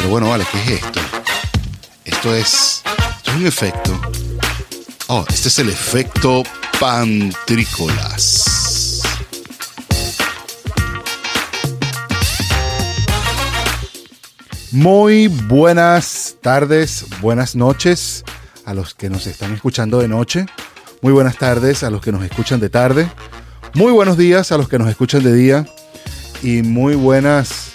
Pero bueno, vale, ¿qué es esto? Esto es, esto es un efecto. Oh, este es el efecto pantrícolas. Muy buenas tardes, buenas noches a los que nos están escuchando de noche. Muy buenas tardes a los que nos escuchan de tarde. Muy buenos días a los que nos escuchan de día. Y muy buenas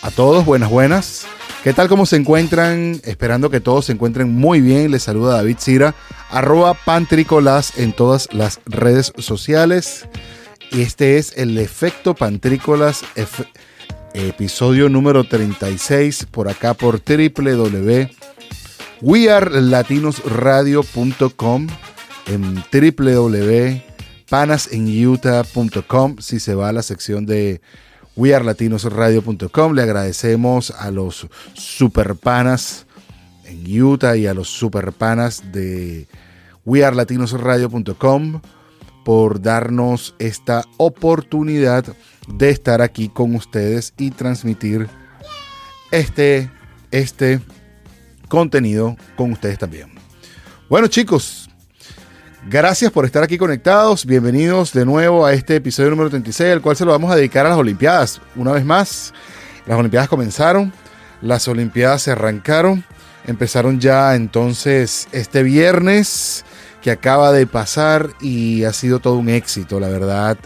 a todos, buenas, buenas. ¿Qué tal cómo se encuentran? Esperando que todos se encuentren muy bien. Les saluda David Cira, arroba Pantricolas en todas las redes sociales. Y este es el efecto Pantrícolas, episodio número 36, por acá por www.wearlatinosradio.com, en www.panasenutah.com, si se va a la sección de wearlatinosradio.com. Le agradecemos a los superpanas en Utah y a los superpanas de wearlatinosradio.com por darnos esta oportunidad de estar aquí con ustedes y transmitir este, este contenido con ustedes también. Bueno chicos, Gracias por estar aquí conectados. Bienvenidos de nuevo a este episodio número 36, el cual se lo vamos a dedicar a las Olimpiadas. Una vez más, las Olimpiadas comenzaron, las Olimpiadas se arrancaron, empezaron ya entonces este viernes que acaba de pasar y ha sido todo un éxito, la verdad.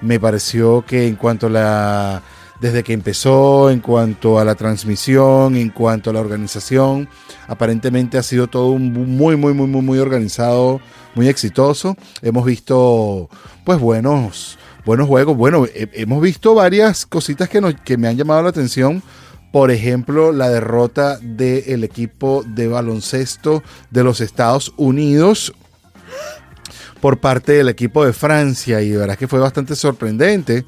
Me pareció que en cuanto a la desde que empezó, en cuanto a la transmisión, en cuanto a la organización, aparentemente ha sido todo un muy muy muy muy muy organizado muy exitoso. Hemos visto, pues, buenos, buenos juegos. Bueno, hemos visto varias cositas que, que me han llamado la atención. Por ejemplo, la derrota del equipo de baloncesto de los Estados Unidos por parte del equipo de Francia. Y de verdad que fue bastante sorprendente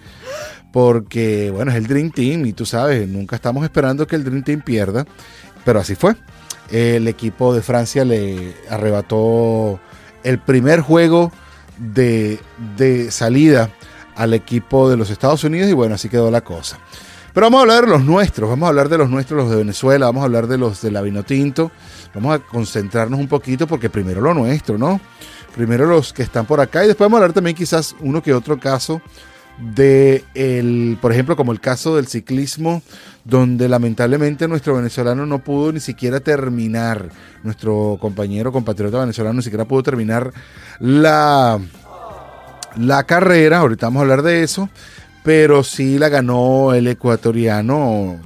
porque, bueno, es el Dream Team y tú sabes, nunca estamos esperando que el Dream Team pierda, pero así fue. El equipo de Francia le arrebató el primer juego de, salida al equipo de los Estados Unidos y bueno, así quedó la cosa. Pero vamos a hablar de los nuestros, vamos a hablar de los nuestros, los de Venezuela, vamos a hablar de los de la Vinotinto, vamos a concentrarnos un poquito porque primero lo nuestro, ¿no? Primero los que están por acá y después vamos a hablar también quizás uno que otro caso de el, por ejemplo, como el caso del ciclismo, donde lamentablemente nuestro venezolano no pudo ni siquiera terminar, nuestro compañero compatriota venezolano ni siquiera pudo terminar la, la carrera, ahorita vamos a hablar de eso, pero sí la ganó el ecuatoriano,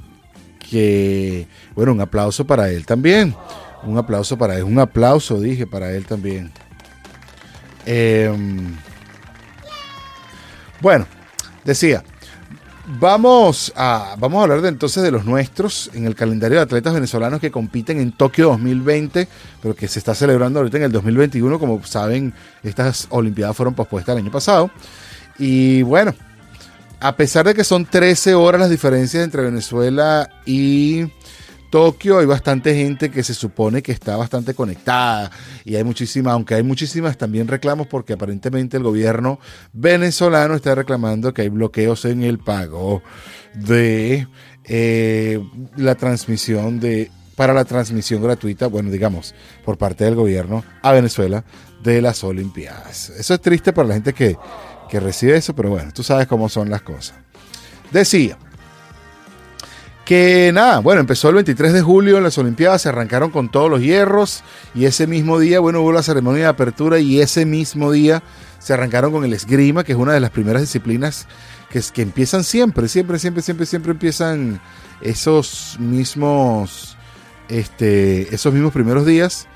que, bueno, un aplauso para él también, un aplauso para él, un aplauso, dije, para él también. Em, bueno, Decía, vamos a, vamos a hablar de, entonces de los nuestros en el calendario de atletas venezolanos que compiten en Tokio 2020, pero que se está celebrando ahorita en el 2021. Como saben, estas Olimpiadas fueron pospuestas el año pasado. Y bueno, a pesar de que son 13 horas las diferencias entre Venezuela y Tokio hay bastante gente que se supone que está bastante conectada y hay muchísimas, aunque hay muchísimas también reclamos porque aparentemente el gobierno venezolano está reclamando que hay bloqueos en el pago de eh, la transmisión de para la transmisión gratuita, bueno, digamos, por parte del gobierno a Venezuela de las Olimpiadas. Eso es triste para la gente que, que recibe eso, pero bueno, tú sabes cómo son las cosas. Decía, que nada, bueno, empezó el 23 de julio en las Olimpiadas, se arrancaron con todos los hierros y ese mismo día, bueno, hubo la ceremonia de apertura y ese mismo día se arrancaron con el esgrima, que es una de las primeras disciplinas que, que empiezan siempre, siempre, siempre, siempre, siempre empiezan esos mismos, este, esos mismos primeros días.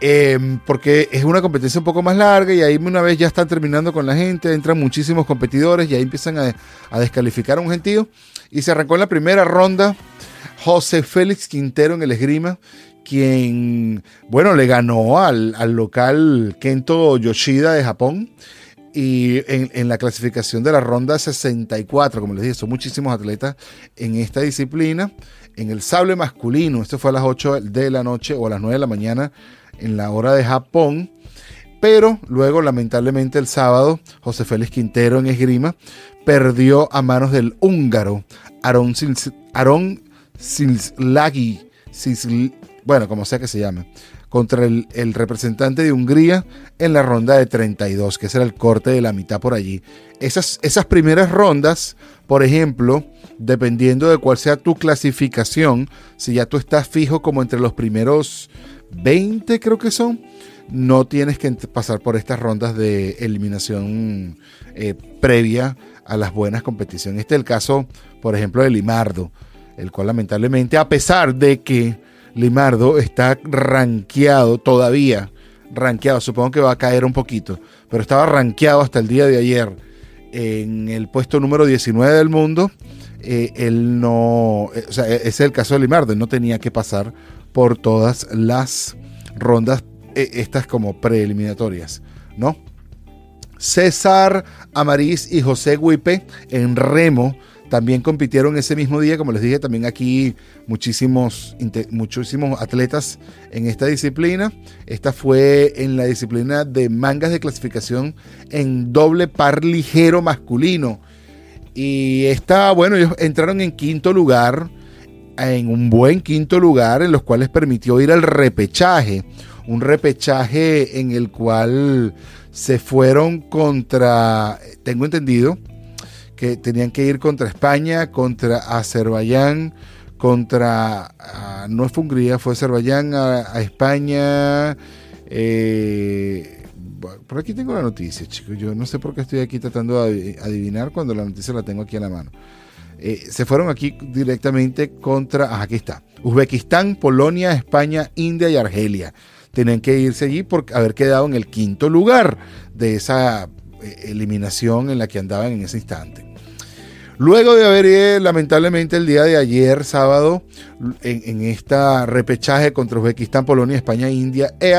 Em, porque es una competencia un poco más larga y ahí una vez ya están terminando con la gente, entran muchísimos competidores y ahí empiezan a, a descalificar a un gentío. Y se arrancó en la primera ronda José Félix Quintero en el esgrima, quien, bueno, le ganó al, local Kento Yoshida de Japón. Y en, la clasificación de la ronda 64, como les dije, son muchísimos atletas en esta disciplina. En el sable masculino, esto fue a las 8 de la noche o a las 9 de la mañana en la hora de Japón. Pero luego, lamentablemente, el sábado, José Félix Quintero en esgrima perdió a manos del húngaro Aaron, Silslagi, bueno, como sea que se llame, contra el, representante de Hungría en la ronda de 32, que ese era el corte de la mitad por allí. Esas, esas primeras rondas, por ejemplo, dependiendo de cuál sea tu clasificación, si ya tú estás fijo como entre los primeros 20 creo que son, no tienes que pasar por estas rondas de eliminación eh, previa a las buenas competiciones. Este es el caso, por ejemplo, de Limardo, el cual lamentablemente, a pesar de que Limardo está rankeado todavía, rankeado, supongo que va a caer un poquito, pero estaba rankeado hasta el día de ayer en el puesto número 19 del mundo. Eh, él no, eh, o sea, ese es el caso de Limardo, él no tenía que pasar por todas las rondas, eh, estas como preeliminatorias, ¿no? César Amariz y José Guipe en remo también compitieron ese mismo día, como les dije, también aquí muchísimos, muchísimos atletas en esta disciplina. Esta fue en la disciplina de mangas de clasificación en doble par ligero masculino. Y esta, bueno, ellos entraron en quinto lugar, en un buen quinto lugar, en los cuales permitió ir al repechaje. Un repechaje en el cual se fueron contra, tengo entendido, que tenían que ir contra España, contra Azerbaiyán, contra, ah, no fue Hungría, fue Azerbaiyán, a, España. Eh, por aquí tengo la noticia, chicos. Yo no sé por qué estoy aquí tratando de adivinar cuando la noticia la tengo aquí a la mano. Eh, se fueron aquí directamente contra, ah, aquí está, Uzbekistán, Polonia, España, India y Argelia. Tenían que irse allí por haber quedado en el quinto lugar de esa eh, eliminación en la que andaban en ese instante. Luego de haber, lamentablemente, el día de ayer, sábado, en, esta repechaje contra Uzbekistán, Polonia, España, India e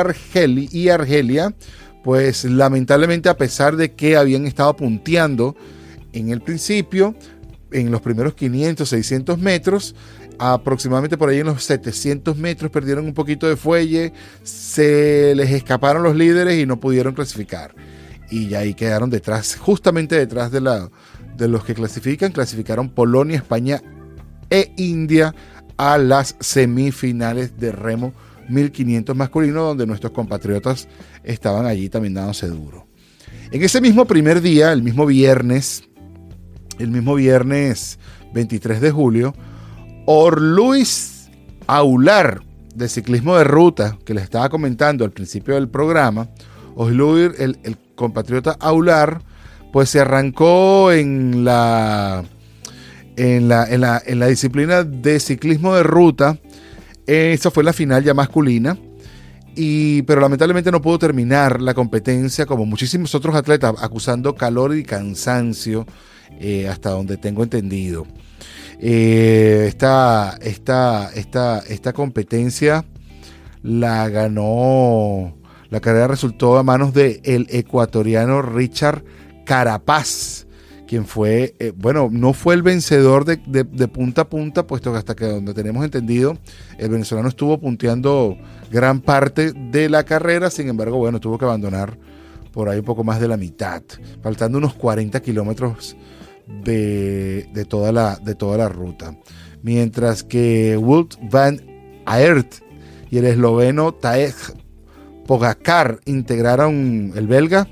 y Argelia, pues lamentablemente, a pesar de que habían estado punteando en el principio, en los primeros 500, 600 metros, aproximadamente por ahí en los 700 metros perdieron un poquito de fuelle, se les escaparon los líderes y no pudieron clasificar. Y ahí quedaron detrás, justamente detrás de de los que clasifican, clasificaron Polonia, España e India a las semifinales de remo 1500 masculino, donde nuestros compatriotas estaban allí también dándose duro. En ese mismo primer día, el mismo viernes, el mismo viernes 23 de julio, Orluis Aular, de ciclismo de ruta, que les estaba comentando al principio del programa, Orluis, el, compatriota Aular, pues se arrancó en la, en la, en la, disciplina de ciclismo de ruta. Esa fue la final ya masculina. Y, pero lamentablemente no pudo terminar la competencia como muchísimos otros atletas, acusando calor y cansancio, eh, hasta donde tengo entendido. Eh, esta, esta, esta competencia la ganó, la carrera resultó a manos del el ecuatoriano Richard Carapaz, quien fue, eh, bueno, no fue el vencedor de, punta a punta, puesto que hasta que donde tenemos entendido, el venezolano estuvo punteando gran parte de la carrera, sin embargo, bueno, tuvo que abandonar por ahí un poco más de la mitad, faltando unos 40 kilómetros de, toda la, de toda la ruta. Mientras que Wout van Aert y el esloveno Taej Pogacar integraron el belga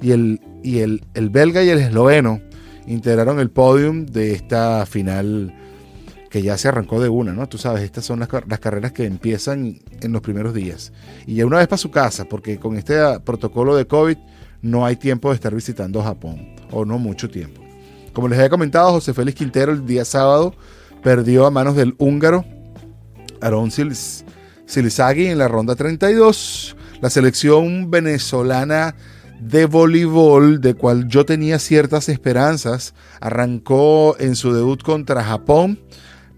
y el y el, belga y el esloveno integraron el podium de esta final que ya se arrancó de una, ¿no? Tú sabes, estas son las, carreras que empiezan en los primeros días. Y ya una vez para su casa, porque con este protocolo de COVID no hay tiempo de estar visitando Japón, o no mucho tiempo. Como les había comentado, José Félix Quintero el día sábado perdió a manos del húngaro Aaron Silizagi en la ronda 32. La selección venezolana de voleibol, de cual yo tenía ciertas esperanzas. Arrancó en su debut contra Japón,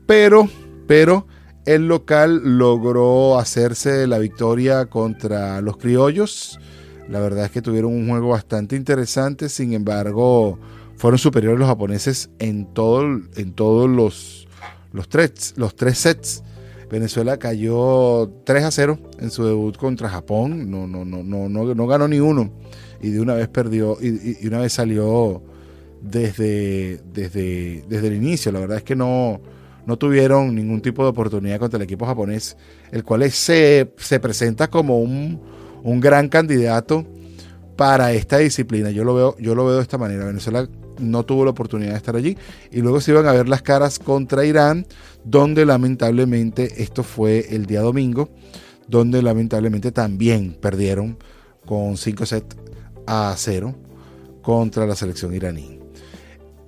pero, pero el local logró hacerse la victoria contra los criollos. La verdad es que tuvieron un juego bastante interesante, sin embargo, fueron superiores los japoneses en, todo, en todos los, los, tres, los tres sets. Venezuela cayó 3 a 0 en su debut contra Japón, no, no, no, no, no, no ganó ni uno y de una vez perdió y, una vez salió desde, desde, desde el inicio. La verdad es que no, no tuvieron ningún tipo de oportunidad contra el equipo japonés, el cual se, se presenta como un, un, gran candidato para esta disciplina. Yo lo, veo, yo lo veo de esta manera. Venezuela no tuvo la oportunidad de estar allí y luego se iban a ver las caras contra Irán, donde lamentablemente esto fue el día domingo, donde lamentablemente también perdieron con 5 sets a 0 contra la selección iraní.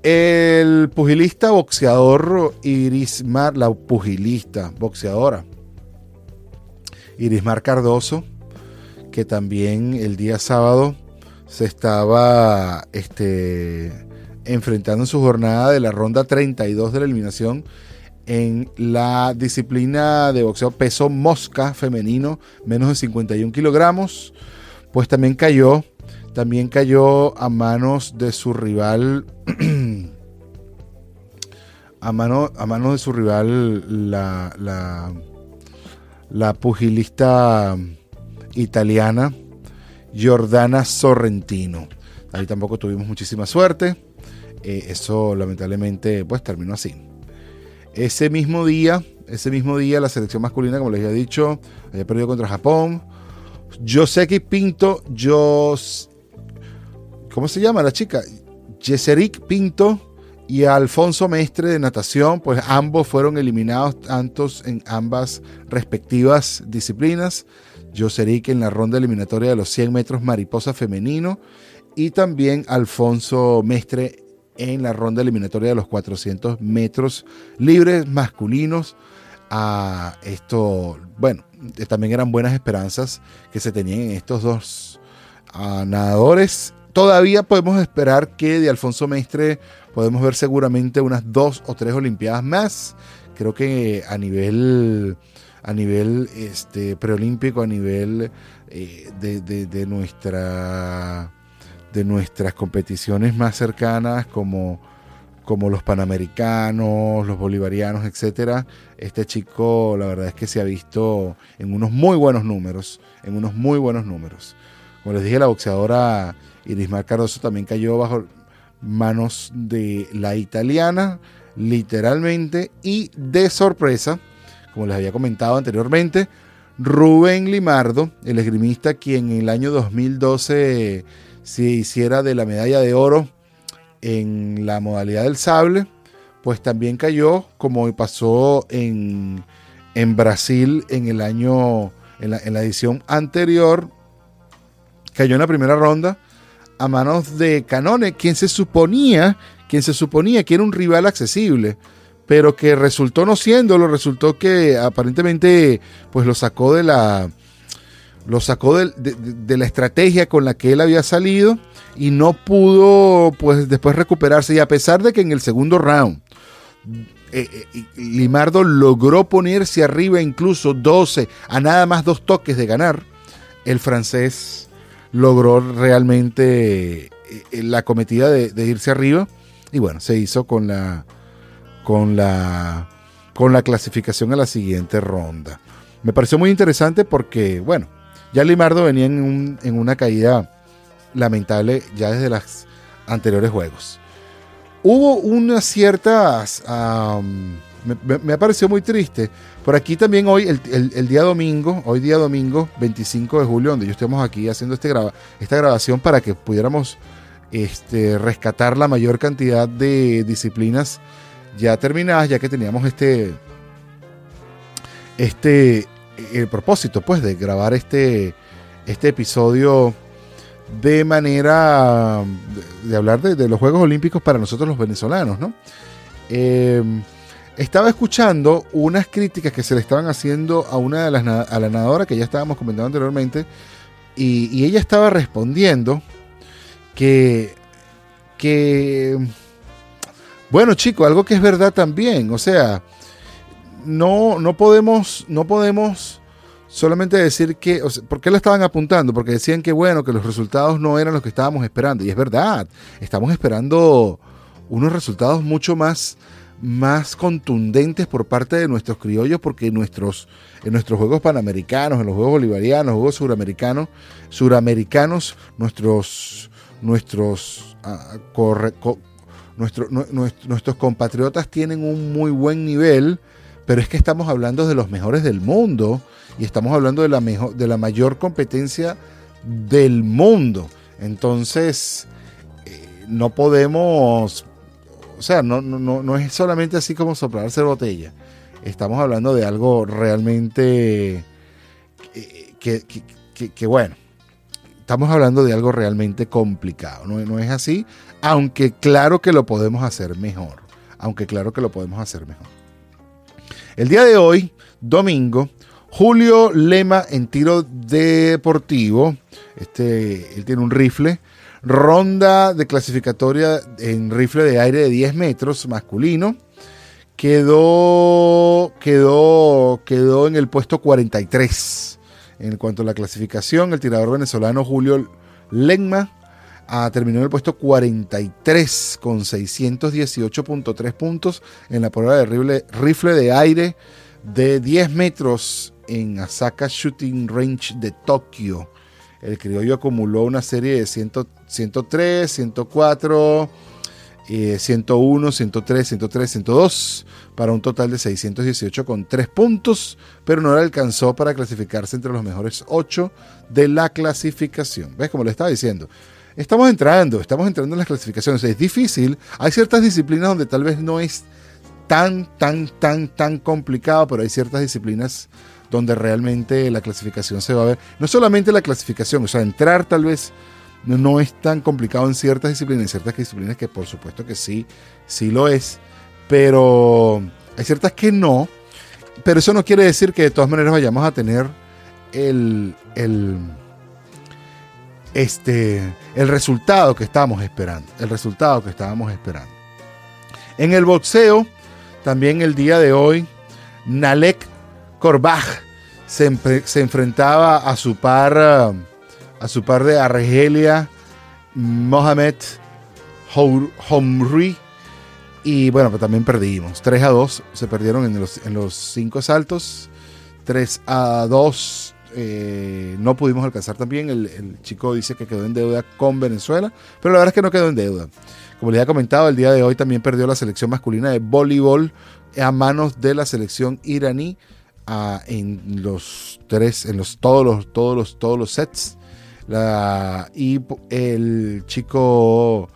El pugilista boxeador Irismar, la pugilista boxeadora Irismar Cardoso, que también el día sábado se estaba este, enfrentando en su jornada de la ronda 32 de la eliminación en la disciplina de boxeo peso mosca femenino, menos de 51 kilogramos, pues también cayó, también cayó a manos de su rival, a, mano, a manos de su rival, la, la, la pugilista italiana Jordana Sorrentino. Ahí tampoco tuvimos muchísima suerte. Eh, eso lamentablemente pues terminó así. Ese mismo día, ese mismo día la selección masculina, como les había dicho, había perdido contra Japón. Joseki Pinto, ¿cómo se llama la chica? Yeseric Pinto y Alfonso Mestre de natación, pues ambos fueron eliminados tantos en ambas respectivas disciplinas. Joseric en la ronda eliminatoria de los 100 metros mariposa femenino y también Alfonso Mestre en la ronda eliminatoria de los 400 metros libres masculinos. A esto, bueno, también eran buenas esperanzas que se tenían en estos dos ah, nadadores. Todavía podemos esperar que de Alfonso Mestre podemos ver seguramente unas dos o tres Olimpiadas más. Creo que a nivel, a nivel este, preolímpico, a nivel eh, de nuestra de nuestras competiciones más cercanas como, como los panamericanos, los bolivarianos, etcétera, este chico la verdad es que se ha visto en unos muy buenos números, en unos muy buenos números. Como les dije, la boxeadora Irismar Cardoso también cayó bajo manos de la italiana, literalmente, y de sorpresa, como les había comentado anteriormente, Rubén Limardo, el esgrimista quien en el año 2012 si hiciera de la medalla de oro en la modalidad del sable, pues también cayó, como pasó en, en Brasil en el año, en la, en la, edición anterior, cayó en la primera ronda a manos de Canone, quien se suponía, quien se suponía que era un rival accesible, pero que resultó no siéndolo, resultó que aparentemente pues lo sacó de la, lo sacó de, la estrategia con la que él había salido y no pudo pues después recuperarse. Y a pesar de que en el segundo round eh, eh, Limardo logró ponerse arriba incluso 12 a nada más dos toques de ganar el francés logró realmente eh, la cometida de, de, irse arriba. Y bueno se hizo con la con la con la clasificación a la siguiente ronda. Me pareció muy interesante porque bueno ya Limardo venía en, una caída lamentable ya desde los anteriores juegos. Hubo unas ciertas... me, ha parecido muy triste. Por aquí también hoy, el, día domingo, hoy día domingo 25 de julio, donde yo estamos aquí haciendo este esta grabación para que pudiéramos este, rescatar la mayor cantidad de disciplinas ya terminadas, ya que teníamos este, este, el propósito, pues, de grabar este, este episodio de manera de, hablar de, los Juegos Olímpicos para nosotros los venezolanos, ¿no? Eh, estaba escuchando unas críticas que se le estaban haciendo a una de las a la nadadora que ya estábamos comentando anteriormente y, y ella estaba respondiendo que que bueno chico algo que es verdad también o sea no, no podemos, no podemos solamente decir que, ¿por qué la estaban apuntando? Porque decían que bueno, que los resultados no eran los que estábamos esperando. Y es verdad, estamos esperando unos resultados mucho más, más contundentes por parte de nuestros criollos, porque nuestros, en nuestros Juegos Panamericanos, en los Juegos Bolivarianos, Juegos Suramericanos, Suramericanos, nuestros, nuestros ah, nuestros compatriotas tienen un muy buen nivel, pero es que estamos hablando de los mejores del mundo y estamos hablando de la, mejor, de la mayor competencia del mundo. Entonces, eh, no podemos, o sea, no, no, no es solamente así como soplarse botella. Estamos hablando de algo realmente eh, que, que, bueno, estamos hablando de algo realmente complicado. No, no es así, aunque claro que lo podemos hacer mejor. Aunque claro que lo podemos hacer mejor. El día de hoy, domingo, Julio Lema en tiro deportivo. Este, él tiene un rifle. Ronda de clasificatoria en rifle de aire de 10 metros masculino. Quedó, quedó, quedó en el puesto 43. En cuanto a la clasificación, el tirador venezolano Julio Lema ah, terminó en el puesto 43 con 618.3 puntos en la prueba de rifle, rifle de aire de 10 metros en Asaka Shooting Range de Tokio. El criollo acumuló una serie de 103, 104, 101, 103, 103, 102 para un total de 618 con 3 puntos, pero no le alcanzó para clasificarse entre los mejores 8 de la clasificación. ¿Ves como le estaba diciendo? Estamos entrando, estamos entrando en las clasificaciones. Es difícil. Hay ciertas disciplinas donde tal vez no es tan, tan, tan, tan complicado, pero hay ciertas disciplinas donde realmente la clasificación se va a ver. No solamente la clasificación, o sea, entrar tal vez no es tan complicado en ciertas disciplinas, en ciertas disciplinas que por supuesto que sí, sí lo es, pero hay ciertas que no, pero eso no quiere decir que de todas maneras vayamos a tener el, el, este, el resultado que estábamos esperando, el resultado que estábamos esperando. En el boxeo, también el día de hoy, Nalek Korbach se, enfrentaba a su par, a su par de Argelia, Mohamed Homri. Y bueno, pues también perdimos. 3 a 2 se perdieron en los, en los cinco saltos. 3 a 2 eh, no pudimos alcanzar también. El, chico dice que quedó en deuda con Venezuela, pero la verdad es que no quedó en deuda. Como les había comentado, el día de hoy también perdió la selección masculina de voleibol a manos de la selección iraní en los tres, en los todos los, todos los, todos los sets. Y el chico,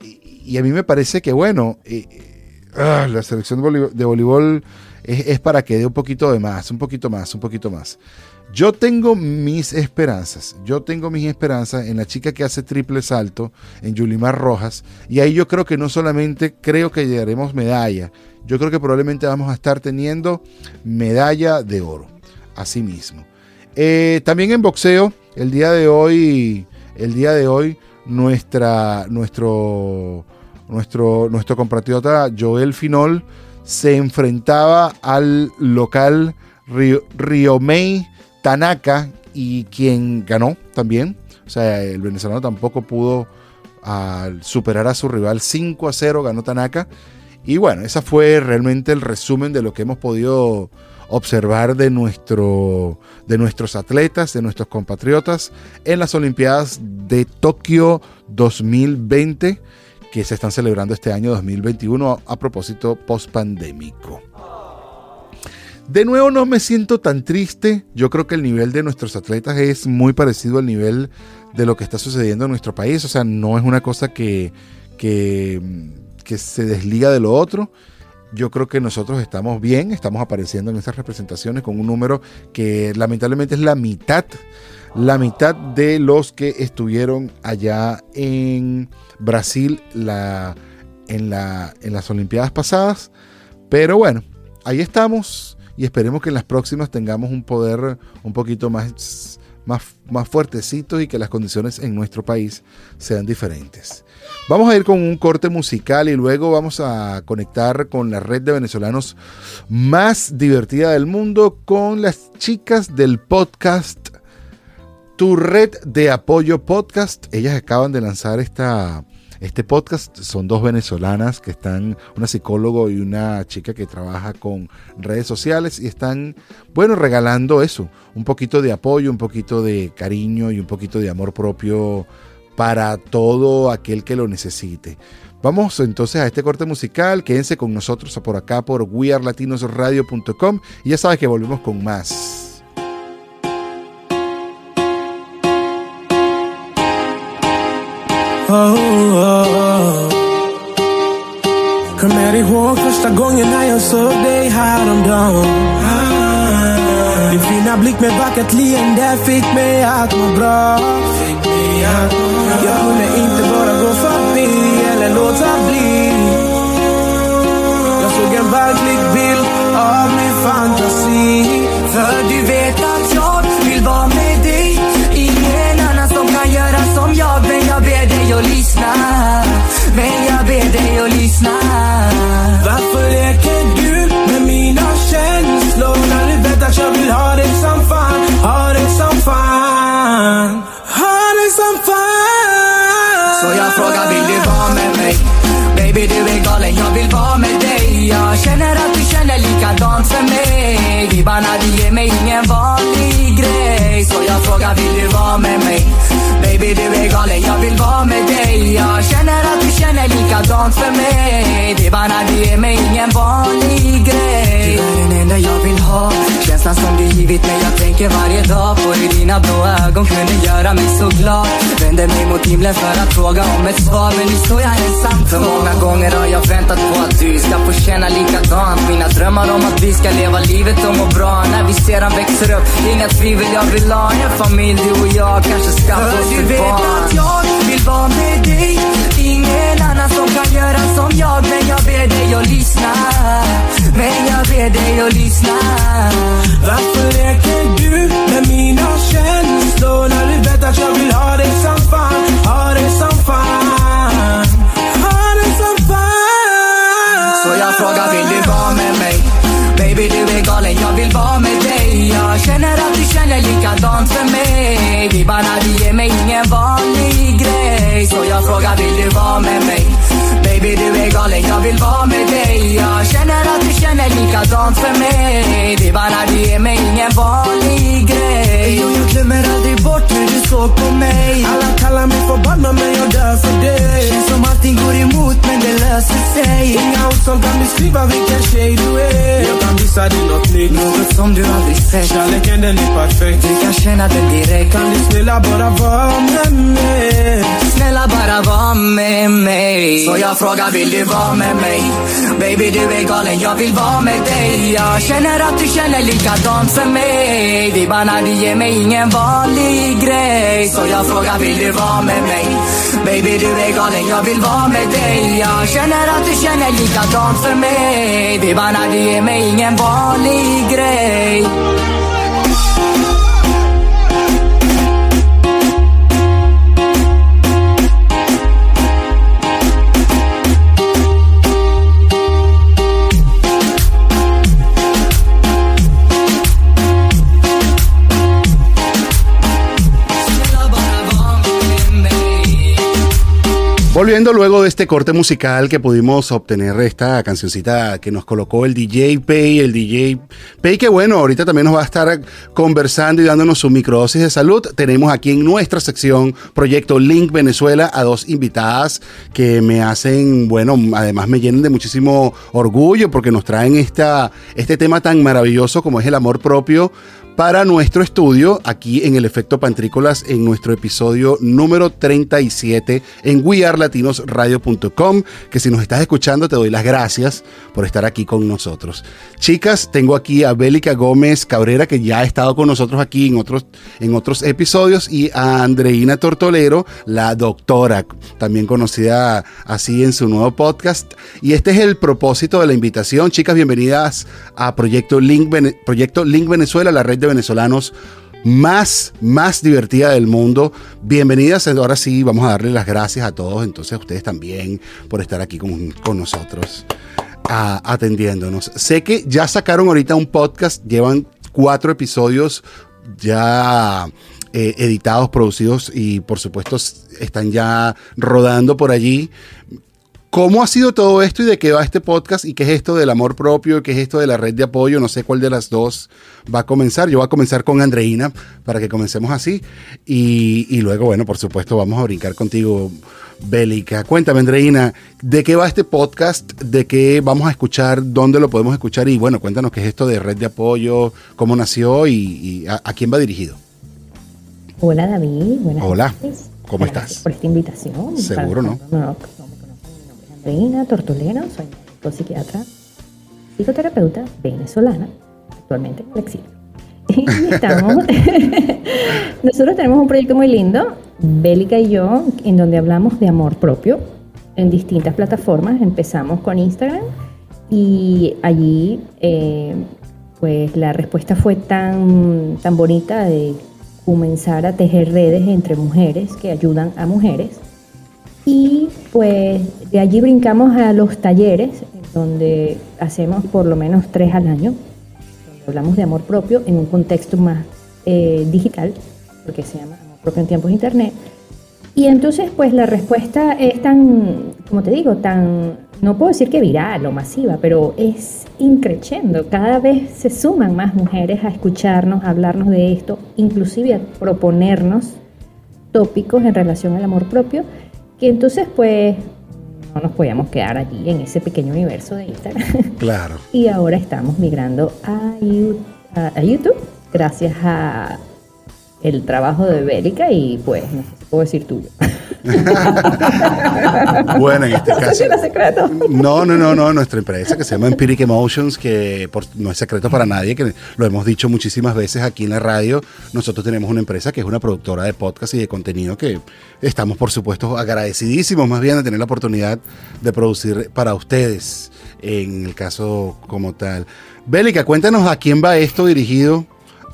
y a mí me parece que bueno, eh, ah, la selección de voleibol, es, es, para que dé un poquito de más, un poquito más, un poquito más. Yo tengo mis esperanzas, yo tengo mis esperanzas en la chica que hace triple salto, en Yulimar Rojas, y ahí yo creo que no solamente creo que llegaremos medalla, yo creo que probablemente vamos a estar teniendo medalla de oro, así mismo. Eh, también en boxeo, el día de hoy, el día de hoy, nuestra, nuestro, nuestro, nuestro compatriota Joel Finol se enfrentaba al local Riomei Tanaka y quien ganó también. O sea, el venezolano tampoco pudo superar a su rival 5 a 0, ganó Tanaka. Y bueno, ese fue realmente el resumen de lo que hemos podido observar de, nuestro, de nuestros atletas, de nuestros compatriotas en las Olimpiadas de Tokio 2020 que se están celebrando este año 2021 a, propósito post-pandémico. De nuevo no me siento tan triste, yo creo que el nivel de nuestros atletas es muy parecido al nivel de lo que está sucediendo en nuestro país, o sea, no es una cosa que, que se desliga de lo otro. Yo creo que nosotros estamos bien, estamos apareciendo en estas representaciones con un número que lamentablemente es la mitad, la mitad de los que estuvieron allá en Brasil en, la, en las Olimpiadas pasadas. Pero bueno, ahí estamos y esperemos que en las próximas tengamos un poder un poquito más, más, más fuertecito y que las condiciones en nuestro país sean diferentes. Vamos a ir con un corte musical y luego vamos a conectar con la red de venezolanos más divertida del mundo con las chicas del podcast Tu Red de Apoyo Podcast. Ellas acaban de lanzar esta, este podcast. Son dos venezolanas que están, una psicólogo y una chica que trabaja con redes sociales y están, bueno, regalando eso, un poquito de apoyo, un poquito de cariño y un poquito de amor propio para todo aquel que lo necesite. Vamos entonces a este corte musical. Quédense con nosotros por acá por wearlatinosradio.com y ya sabes que volvemos con más. Oh, oh, oh. Kommer ihåg första gången när jag såg dig häromdagen. Din fina blick med vackert leende fick mig att må bra. Jag kunde inte bara gå förbi eller låta bli. Jag såg en verklig likadant för mig. Det är bara det, mig ingen vanlig grej. Du är den enda jag vill ha. Känslan som du givit mig, jag tänker varje dag på hur dina blå ögon kunde göra mig så glad. Vänder mig mot himlen för att fråga om ett svar Men nu står jag ensam. För många gånger har jag väntat på att du ska få känna likadant. Mina drömmar om att vi ska leva livet och må bra. När vi sedan växer upp, inga tvivel jag vill ha. En familj, du och jag, kanske skaffa oss du ett vet barn. att jag vill vara med dig. Ingen annan som kan göra som jag. Men jag ber dig att lyssna men jag ber dig att lyssna Varför leker du med mina känslor när du vet att jag vill ha dig som fan, ha dig som fan, ha dig som fan. Så jag frågar vill du vara med mig? Baby du är galen, jag vill vara med dig Jag känner att du känner likadant för mig Vibbarna du ger mig ingen vanlig grej Så jag frågar vill du vara med mig? Baby du är galen, jag vill vara med dig. Jag känner att du känner likadant för mig. Det är bara du ger mig ingen vanlig grej. Jo, jag glömmer aldrig bort såg på mig Alla kallar mig förbannad men jag dör för dig. Känns som allting går emot men det löser sig Inga ord som kan beskriva vilken tjej du är. Jag kan visa dig något nytt. Något som du aldrig sett Kärleken den är perfekt. Du kan känna den direkt Kan du snälla bara vara med mig? Snälla bara var med mig Så jag frågar vill du vara med mig? Baby du är galen, jag vill vara med dig Jag känner att du känner likadant för mig Vibbarna du ger mig ingen vanlig grej så jag frågar vill du vara med mig? Baby du är galen, jag vill vara med dig. Jag känner att du känner likadant för mig. Vibbarna du ger mig ingen vanlig grej. Volviendo luego de este corte musical que pudimos obtener esta cancioncita que nos colocó el DJ Pay, el DJ Pay que bueno, ahorita también nos va a estar conversando y dándonos su microdosis de salud. Tenemos aquí en nuestra sección Proyecto Link Venezuela a dos invitadas que me hacen, bueno, además me llenan de muchísimo orgullo porque nos traen esta, este tema tan maravilloso como es el amor propio para nuestro estudio aquí en el efecto Pantrícolas en nuestro episodio número 37 en wearlatinosradio.com que si nos estás escuchando te doy las gracias por estar aquí con nosotros. Chicas, tengo aquí a Bélica Gómez Cabrera que ya ha estado con nosotros aquí en otros, en otros episodios y a Andreina Tortolero, la doctora, también conocida así en su nuevo podcast. Y este es el propósito de la invitación. Chicas, bienvenidas a Proyecto Link, Proyecto Link Venezuela, la red de venezolanos más, más divertida del mundo. Bienvenidas. Ahora sí, vamos a darle las gracias a todos, entonces a ustedes también, por estar aquí con, con nosotros, atendiéndonos. Sé que ya sacaron ahorita un podcast, llevan cuatro episodios ya eh, editados, producidos y por supuesto están ya rodando por allí ¿Cómo ha sido todo esto y de qué va este podcast y qué es esto del amor propio, qué es esto de la red de apoyo? No sé cuál de las dos va a comenzar. Yo voy a comenzar con Andreina para que comencemos así y, y luego, bueno, por supuesto, vamos a brincar contigo, Bélica. Cuéntame, Andreina, ¿de qué va este podcast? ¿De qué vamos a escuchar? ¿Dónde lo podemos escuchar? Y bueno, cuéntanos qué es esto de red de apoyo, cómo nació y, y a, a, quién va dirigido. Hola, David. Buenas Hola. ¿Cómo Gracias estás? Por esta invitación. Seguro, ¿no? Andreina Tortolero, soy psiquiatra, psicoterapeuta venezolana, actualmente en el exilio. Nosotros tenemos un proyecto muy lindo, Bélica y yo, en donde hablamos de amor propio en distintas plataformas. Empezamos con Instagram y allí, eh, pues la respuesta fue tan, tan bonita de comenzar a tejer redes entre mujeres que ayudan a mujeres. Y pues de allí brincamos a los talleres, donde hacemos por lo menos tres al año, donde hablamos de amor propio en un contexto más eh, digital, porque se llama amor propio en tiempos de internet. Y entonces pues la respuesta es tan, como te digo, tan, no puedo decir que viral o masiva, pero es increciendo. Cada vez se suman más mujeres a escucharnos, a hablarnos de esto, inclusive a proponernos tópicos en relación al amor propio, que entonces pues no nos podíamos quedar allí en ese pequeño universo de Instagram. Claro. y ahora estamos migrando a, a- a YouTube gracias a el trabajo de Bélica y pues puedo decir tuyo. Bueno, en este caso. No, no, no, no, nuestra empresa que se llama Empiric Emotions, que por- no es secreto para nadie, que lo hemos dicho muchísimas veces aquí en la radio. Nosotros tenemos una empresa que es una productora de podcast y de contenido que estamos, por supuesto, agradecidísimos más bien de tener la oportunidad de producir para ustedes, en el caso como tal. Bélica, cuéntanos a quién va esto dirigido,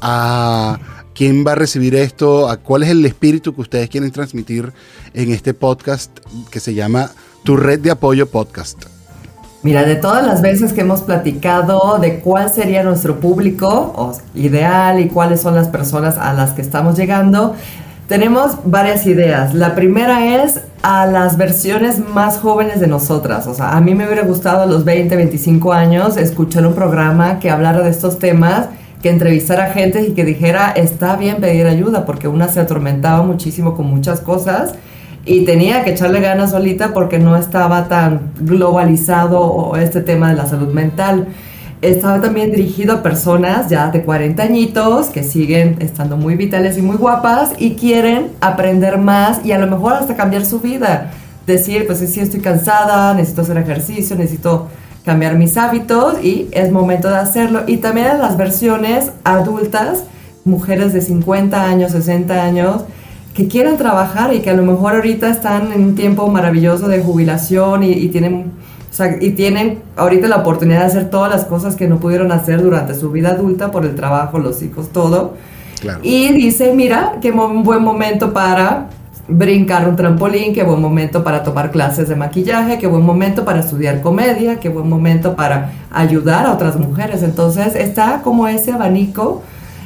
a quién va a recibir esto, a cuál es el espíritu que ustedes quieren transmitir en este podcast que se llama Tu Red de Apoyo Podcast. Mira, de todas las veces que hemos platicado de cuál sería nuestro público ideal y cuáles son las personas a las que estamos llegando, tenemos varias ideas. La primera es a las versiones más jóvenes de nosotras. O sea, a mí me hubiera gustado a los 20, 25 años escuchar un programa que hablara de estos temas, que entrevistara gente y que dijera, está bien pedir ayuda, porque una se atormentaba muchísimo con muchas cosas y tenía que echarle ganas solita porque no estaba tan globalizado este tema de la salud mental. Estaba también dirigido a personas ya de 40 añitos que siguen estando muy vitales y muy guapas y quieren aprender más y a lo mejor hasta cambiar su vida. Decir, pues sí, estoy cansada, necesito hacer ejercicio, necesito cambiar mis hábitos y es momento de hacerlo. Y también a las versiones adultas, mujeres de 50 años, 60 años, que quieran trabajar y que a lo mejor ahorita están en un tiempo maravilloso de jubilación y, y tienen, o sea, y tienen ahorita la oportunidad de hacer todas las cosas que no pudieron hacer durante su vida adulta por el trabajo, los hijos, todo. Claro. Y dice, mira, qué mo- buen momento para brincar un trampolín, qué buen momento para tomar clases de maquillaje, qué buen momento para estudiar comedia, qué buen momento para ayudar a otras mujeres. Entonces está como ese abanico.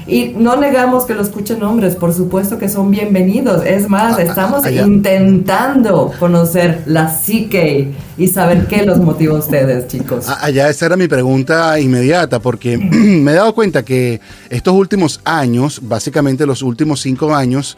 Y no negamos que lo escuchen hombres, por supuesto que son bienvenidos. Es más, Ah, ah, estamos allá. intentando conocer la psique y saber qué los motiva a ustedes, chicos. Allá esa era mi pregunta inmediata, porque me he dado cuenta que estos últimos años, básicamente los últimos cinco años,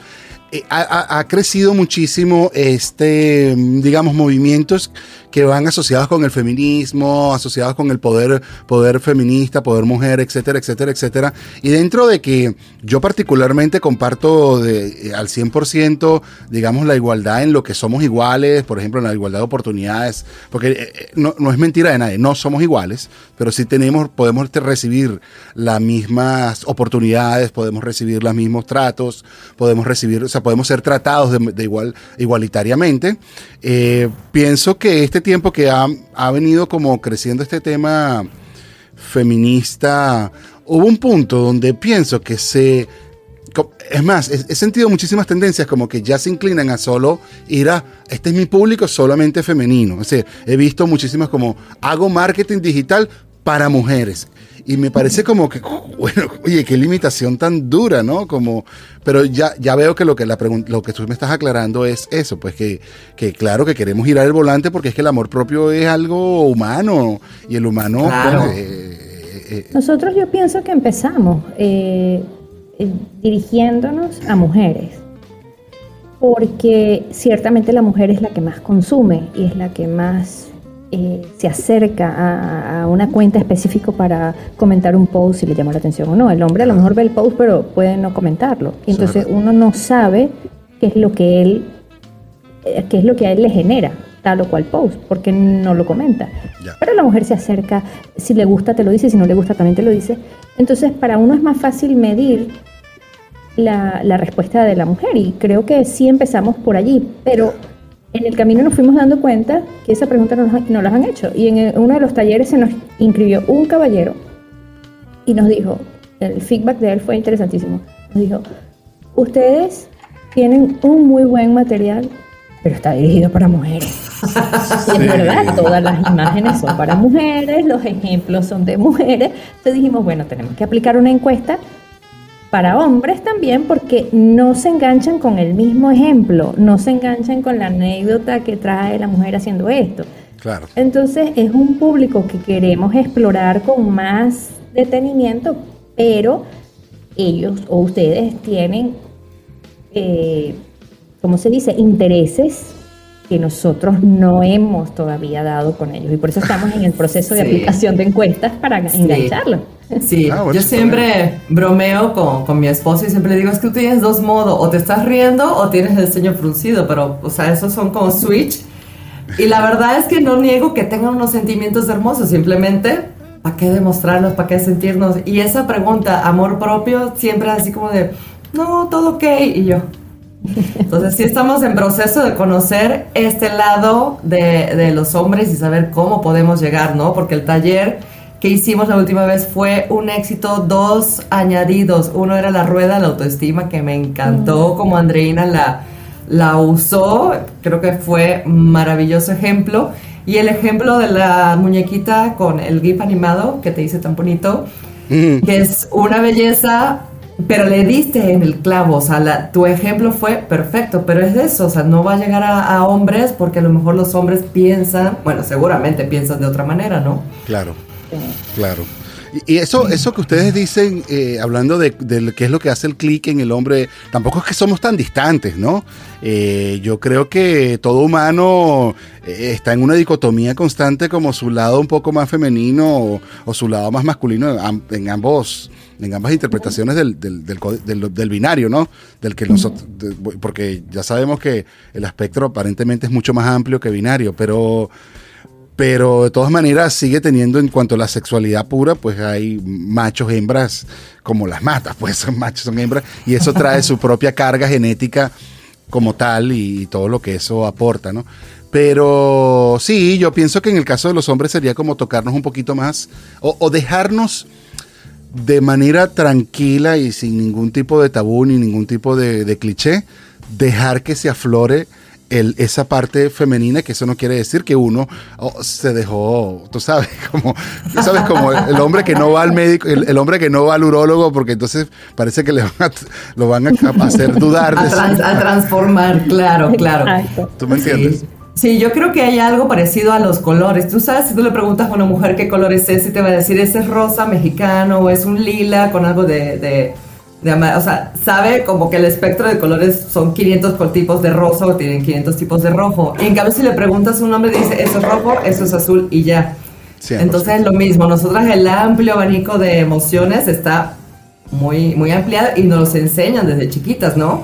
ha, ha- ha crecido muchísimo este, mm, digamos, movimientos que van asociados con el feminismo, asociados con el poder, poder feminista, poder mujer, etcétera, etcétera, etcétera. Y dentro de que yo particularmente comparto de, eh, al 100%, digamos, la igualdad en lo que somos iguales, por ejemplo, en la igualdad de oportunidades, porque eh, eh, no, no es mentira de nadie, no somos iguales, pero sí tenemos, podemos recibir las mismas oportunidades, podemos recibir los mismos tratos, podemos recibir, o sea, podemos ser tratados de, de igual, igualitariamente. Eh, pienso que este tiempo que ha, ha venido como creciendo este tema feminista, hubo un punto donde pienso que se... Es más, he sentido muchísimas tendencias como que ya se inclinan a solo ir a, este es mi público solamente femenino. O sea, he visto muchísimas como, hago marketing digital para mujeres. Y me parece como que, bueno, oye, qué limitación tan dura, ¿no? Como, pero ya, ya veo que lo que la lo que tú me estás aclarando es eso, pues que, que claro que queremos girar el volante porque es que el amor propio es algo humano y el humano Claro. pues, eh, eh, Nosotros yo pienso que empezamos eh, eh, dirigiéndonos a mujeres, porque ciertamente la mujer es la que más consume y es la que más eh, se acerca a, a una cuenta específica para comentar un post si le llama la atención o no. El hombre a lo mejor ve el post pero puede no comentarlo. Y entonces uno no sabe qué es lo que él, eh, qué es lo que a él le genera tal o cual post, porque no lo comenta. Ya. Pero la mujer se acerca, si le gusta te lo dice, si no le gusta también te lo dice. Entonces para uno es más fácil medir la, la respuesta de la mujer y creo que sí empezamos por allí, pero en el camino nos fuimos dando cuenta que esa pregunta no nos, no las han hecho. Y en el- uno de los talleres se nos inscribió un caballero y nos dijo, el feedback de él fue interesantísimo, nos dijo, ustedes tienen un muy buen material, pero está dirigido para mujeres. Y es verdad, todas las imágenes son para mujeres, los ejemplos son de mujeres. Entonces dijimos, bueno, tenemos que aplicar una encuesta para hombres también porque no se enganchan con el mismo ejemplo, no se enganchan con la anécdota que trae la mujer haciendo esto. claro. Entonces es un público que queremos explorar con más detenimiento, pero ellos o ustedes tienen, eh, ¿cómo se dice?, intereses que nosotros no hemos todavía dado con ellos. Y por eso estamos en el proceso de Sí. aplicación de encuestas para Sí. engancharlos. Sí, Ah, bueno, yo siempre bromeo con, con mi esposo y siempre digo, es que tú tienes dos modos, o te estás riendo o tienes el ceño fruncido, pero, o sea, esos son como switch. Y la verdad es que no niego que tengan unos sentimientos hermosos, simplemente, ¿para qué demostrarlos? ¿Para qué sentirnos? Y esa pregunta, amor propio, siempre así como de, no, todo ok, y yo. Entonces sí estamos en proceso de conocer este lado de, de los hombres y saber cómo podemos llegar, ¿no? Porque el taller que hicimos la última vez fue un éxito, dos añadidos. Uno era la rueda de la autoestima, que me encantó como Andreina la, la usó, creo que fue maravilloso ejemplo. Y el ejemplo de la muñequita con el GIF animado, que te dice tan bonito, Mm, que es una belleza, pero le diste en el clavo, o sea, la- tu ejemplo fue perfecto, pero es de eso, o sea, no va a llegar a, a hombres porque a lo mejor los hombres piensan, bueno, seguramente piensan de otra manera, ¿no? Claro, claro. Y, eso, eso que ustedes dicen, eh, hablando de, de qué es lo que hace el clic en el hombre, tampoco es que somos tan distantes, ¿no? Eh, yo creo que todo humano eh, está en una dicotomía constante como su lado un poco más femenino o, o su lado más masculino en, am- en ambos en ambas interpretaciones del, del, del del- binario, ¿no? Del que nosotros, porque ya sabemos que el espectro aparentemente es mucho más amplio que binario, pero pero de todas maneras sigue teniendo en cuanto a la sexualidad pura, pues hay machos, hembras, como las matas, pues son machos, son hembras, y eso trae su propia carga genética como tal y, todo lo que eso aporta, ¿no? Pero sí, yo pienso que en el caso de los hombres sería como tocarnos un poquito más o, o dejarnos de manera tranquila y sin ningún tipo de tabú ni ningún tipo de, de cliché, dejar que se aflore el, esa parte femenina, que eso no quiere decir que uno oh, se dejó, tú sabes, como, tú sabes, como el, el hombre que no va al médico, el, el hombre que no va al urólogo, porque entonces parece que le van a, lo van a, a hacer dudar A, de trans- su- a transformar, claro, claro. Exacto. ¿Tú me entiendes? Sí. Sí, yo creo que hay algo parecido a los colores. Tú sabes, si tú le preguntas a una mujer qué colores es, y te va a decir, ese es rosa mexicano o es un lila con algo de, O sea, sabe como que el espectro de colores son 500 col- tipos de rosa o tienen 500 tipos de rojo. Y en cambio, si le preguntas a un hombre, dice, eso es rojo, eso es azul y ya. 100%. Entonces es lo mismo. Nosotras el amplio abanico de emociones está muy, muy ampliado y nos los enseñan desde chiquitas, ¿no?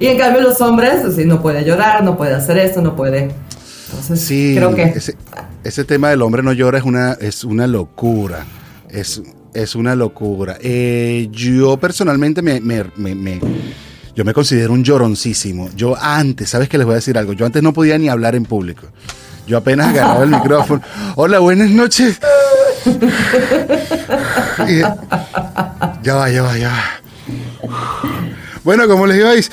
Y en cambio los hombres, así, no puede llorar, no puede hacer esto, no puede... Entonces, Sí, creo que... ese, ese tema del hombre no llora es una, es una locura. Es, es una locura. Eh, yo personalmente me, me- me- yo me considero un lloroncísimo. Yo antes, ¿sabes qué les voy a decir algo? Yo antes no podía ni hablar en público. Yo apenas agarraba el micrófono. Hola, buenas noches. Ya va, ya va, ya va. Bueno, ¿cómo les ibais?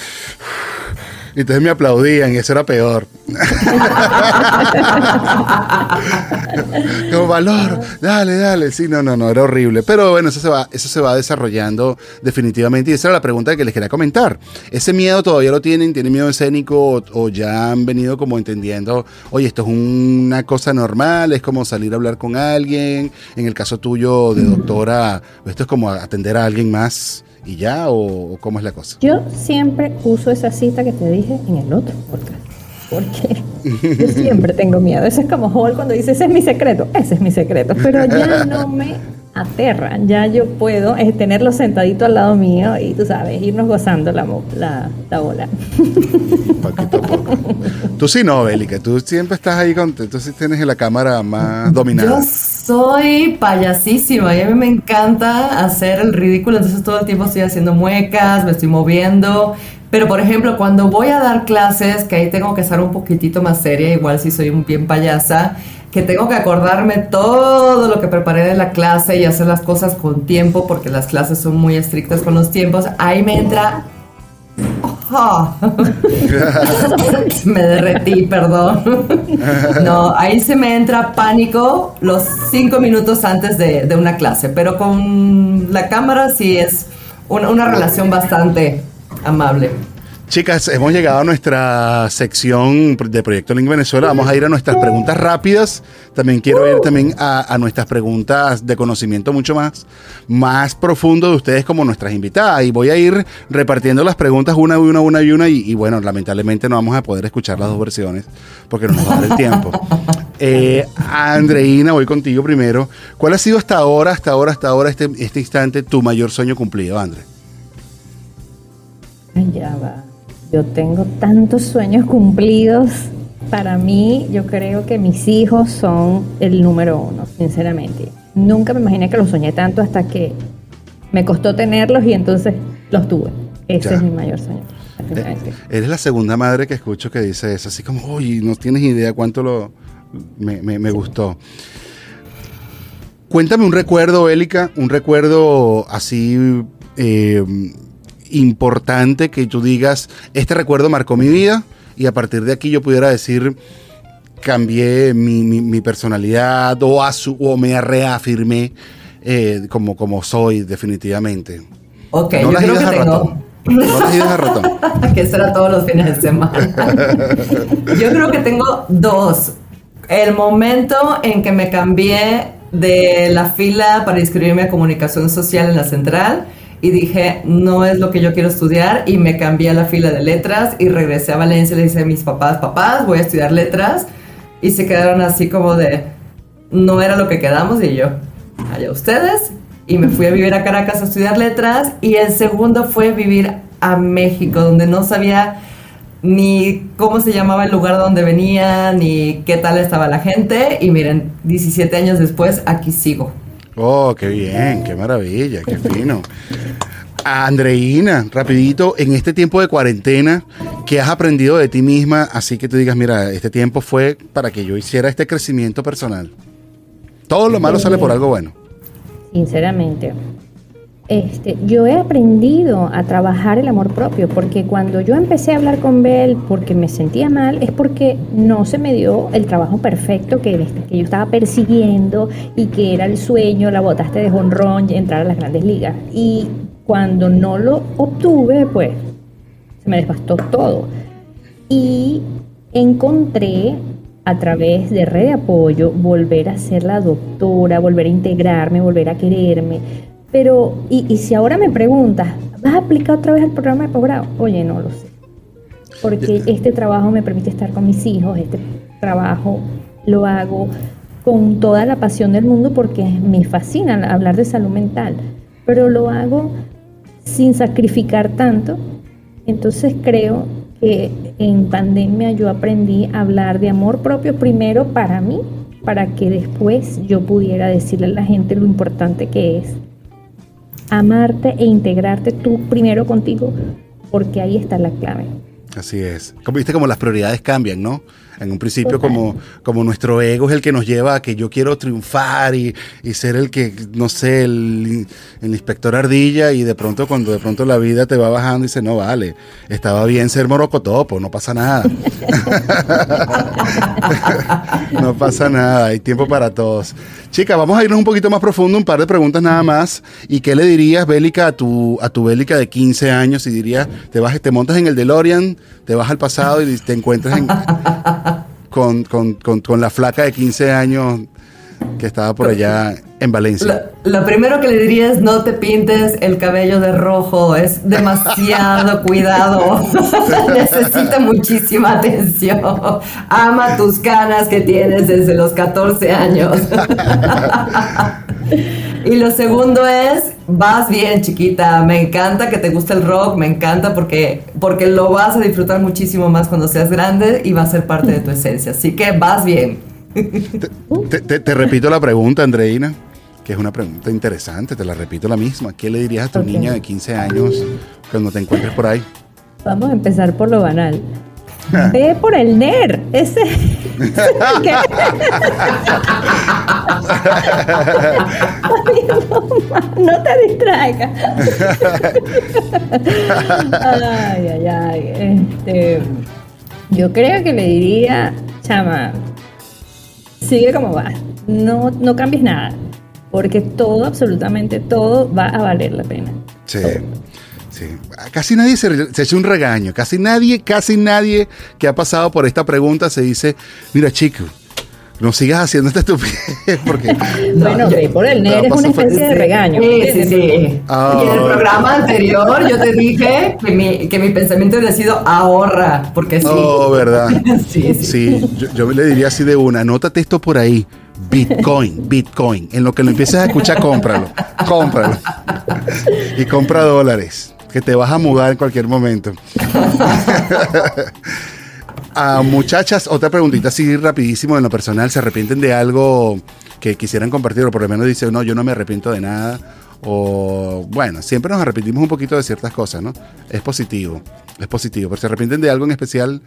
Y entonces me aplaudían y eso era peor. Como valor, dale, dale. Sí, no, no, no, era horrible. Pero bueno, eso se va, eso se va desarrollando definitivamente. Y esa era la pregunta que les quería comentar. ¿Ese miedo todavía lo tienen? ¿Tienen miedo escénico o, o ya han venido como entendiendo, oye, esto es una cosa normal, es como salir a hablar con alguien? En el caso tuyo de doctora, esto es como atender a alguien más y ya, o, o cómo es la cosa? Yo siempre uso esa cita que te dije en el otro podcast. Porque yo siempre tengo miedo. Eso es como Hall cuando dice, ese es mi secreto. Ese es mi secreto. Pero ya no me aterra. Ya yo puedo eh, tenerlo sentadito al lado mío y tú sabes, irnos gozando la, la, la ola. Poquito a poco. Tú sí no, Bélica. Tú siempre estás ahí con. Tú sí tienes la cámara más dominada. Yo soy payasísima y a mí me encanta hacer el ridículo, entonces todo el tiempo estoy haciendo muecas, me estoy moviendo. Pero por ejemplo, cuando voy a dar clases, que ahí tengo que estar un poquitito más seria, igual si soy un bien payasa, que tengo que acordarme todo lo que preparé de la clase y hacer las cosas con tiempo, porque las clases son muy estrictas con los tiempos, ahí me entra... ¡Ah! me derretí, perdón. No, ahí se me entra pánico los cinco minutos antes de, de una clase, pero con la cámara sí es una, una relación bastante amable. Chicas, hemos llegado a nuestra sección de Proyecto Link Venezuela. Vamos a ir a nuestras preguntas rápidas. También quiero ir también a, a nuestras preguntas de conocimiento mucho más, más profundo de ustedes como nuestras invitadas. Y voy a ir repartiendo las preguntas una y una, una y una. Y, y bueno, lamentablemente no vamos a poder escuchar las dos versiones porque no nos va a dar el tiempo. Eh, Andreina, voy contigo primero. ¿Cuál ha sido hasta ahora, hasta ahora, hasta ahora, este, este instante, tu mayor sueño cumplido, André? Ya va. Yo tengo tantos sueños cumplidos. Para mí, yo creo que mis hijos son el número uno, sinceramente. Nunca me imaginé que los soñé tanto hasta que me costó tenerlos y entonces los tuve. Ese Ya. es mi mayor sueño. definitivamente. Eres la segunda madre que escucho que dice eso, así como, uy, no tienes idea cuánto lo me, me- me gustó. Cuéntame un recuerdo, Bélica, un recuerdo así eh, importante que tú digas, este recuerdo marcó mi vida y a partir de aquí yo pudiera decir, cambié mi, mi- mi personalidad o, asu- o me reafirmé eh, como, como soy definitivamente. Ok, no yo las creo que a tengo... ratón. No las idas a ratón. que será todos los fines de semana. Yo creo que tengo dos. El momento en que me cambié de la fila para inscribirme a comunicación social en la central y dije, no es lo que yo quiero estudiar y me cambié a la fila de letras y regresé a Valencia y le dije a mis papás, papás, voy a estudiar letras y se quedaron así como de, no era lo que quedamos y yo, allá ustedes. Y me fui a vivir a Caracas a estudiar letras y el segundo fue vivir a México, donde no sabía ni cómo se llamaba el lugar donde venía, ni qué tal estaba la gente. Y miren, 17 años después, aquí sigo. Oh, qué bien, qué maravilla, qué fino. Andreina, rapidito, en este tiempo de cuarentena, ¿qué has aprendido de ti misma? Así que tú digas, mira, este tiempo fue para que yo hiciera este crecimiento personal. Todo lo malo sale por algo bueno. Sinceramente. Este, yo he aprendido a trabajar el amor propio, porque cuando yo empecé a hablar con Bel porque me sentía mal, es porque no se me dio el trabajo perfecto que, que yo estaba persiguiendo y que era el sueño, la botaste de jonrón, entrar a las grandes ligas. Y cuando no lo obtuve, pues se me devastó todo. Y encontré a través de red de apoyo volver a ser la doctora, volver a integrarme, volver a quererme. Pero, y, y si ahora me preguntas, ¿vas a aplicar otra vez el programa de posgrado? Oye, no lo sé. Porque este trabajo me permite estar con mis hijos, este trabajo lo hago con toda la pasión del mundo porque me fascina hablar de salud mental, pero lo hago sin sacrificar tanto. Entonces creo que en pandemia yo aprendí a hablar de amor propio primero para mí, para que después yo pudiera decirle a la gente lo importante que es amarte e integrarte tú primero contigo, porque ahí está la clave. Así es. Como viste, como las prioridades cambian, ¿no? En un principio, como, como nuestro ego es el que nos lleva a que yo quiero triunfar y, y ser el que, no sé, el, el inspector ardilla, y de pronto, cuando de pronto la vida te va bajando, dice, no vale, estaba bien ser morocotopo, no pasa nada. no pasa nada, hay tiempo para todos. Chica, vamos a irnos un poquito más profundo, un par de preguntas nada más. ¿Y qué le dirías, Bélica, a tu, a tu Bélica de 15 años? Y dirías, te vas, te montas en el DeLorean, te vas al pasado y te encuentras en, con, con, con, con la flaca de 15 años que estaba por allá en Valencia. Lo, lo, primero que le diría es no te pintes el cabello de rojo, es demasiado cuidado, necesita muchísima atención. Ama tus canas que tienes desde los 14 años. y lo segundo es, vas bien chiquita, me encanta que te guste el rock, me encanta porque, porque lo vas a disfrutar muchísimo más cuando seas grande y va a ser parte de tu esencia. Así que vas bien. Te, te, te, repito la pregunta, Andreina, que es una pregunta interesante, te la repito la misma. ¿Qué le dirías a tu okay. niña de 15 años cuando te encuentres por ahí? Vamos a empezar por lo banal. Ve por el NER, ese. no te distraigas. ay, ay, ay. Este, yo creo que le diría, chama, sigue como va. No, no cambies nada. Porque todo, absolutamente todo, va a valer la pena. Sí. Sí. Casi nadie se, se echa un regaño. Casi nadie, casi nadie que ha pasado por esta pregunta se dice, mira chico, no sigas haciendo esta estupidez porque bueno no, por el NER es una especie de regaño sí sí sí oh. y en el programa anterior yo te dije que mi, que mi pensamiento había sido ahorra porque sí oh verdad sí, sí. sí yo, yo, le diría así de una anótate esto por ahí Bitcoin, Bitcoin. En lo que lo empieces a escuchar, cómpralo. Cómpralo. Y compra dólares, que te vas a mudar en cualquier momento. A muchachas, otra preguntita así rapidísimo en lo personal. ¿Se arrepienten de algo que quisieran compartir? O por lo menos dicen, no, yo no me arrepiento de nada. O bueno, siempre nos arrepentimos un poquito de ciertas cosas, ¿no? Es positivo, es positivo. Pero ¿se arrepienten de algo en especial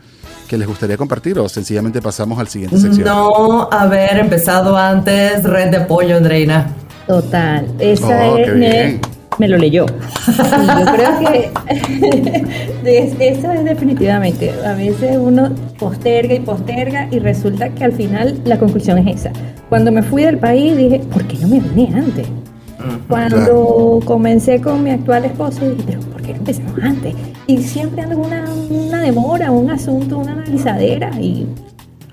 que les gustaría compartir o sencillamente pasamos al siguiente sección? No haber empezado antes Red de Apoyo, Andreina. Total, esa oh, es... Me, lo leyó. Yo creo que eso es definitivamente. A veces uno posterga y posterga y resulta que al final la conclusión es esa. Cuando me fui del país dije, ¿por qué no me vine antes? Cuando claro. comencé con mi actual esposo, dije, pero ¿por qué no empezamos antes? Y siempre ando con una, una demora, un asunto, una analizadera y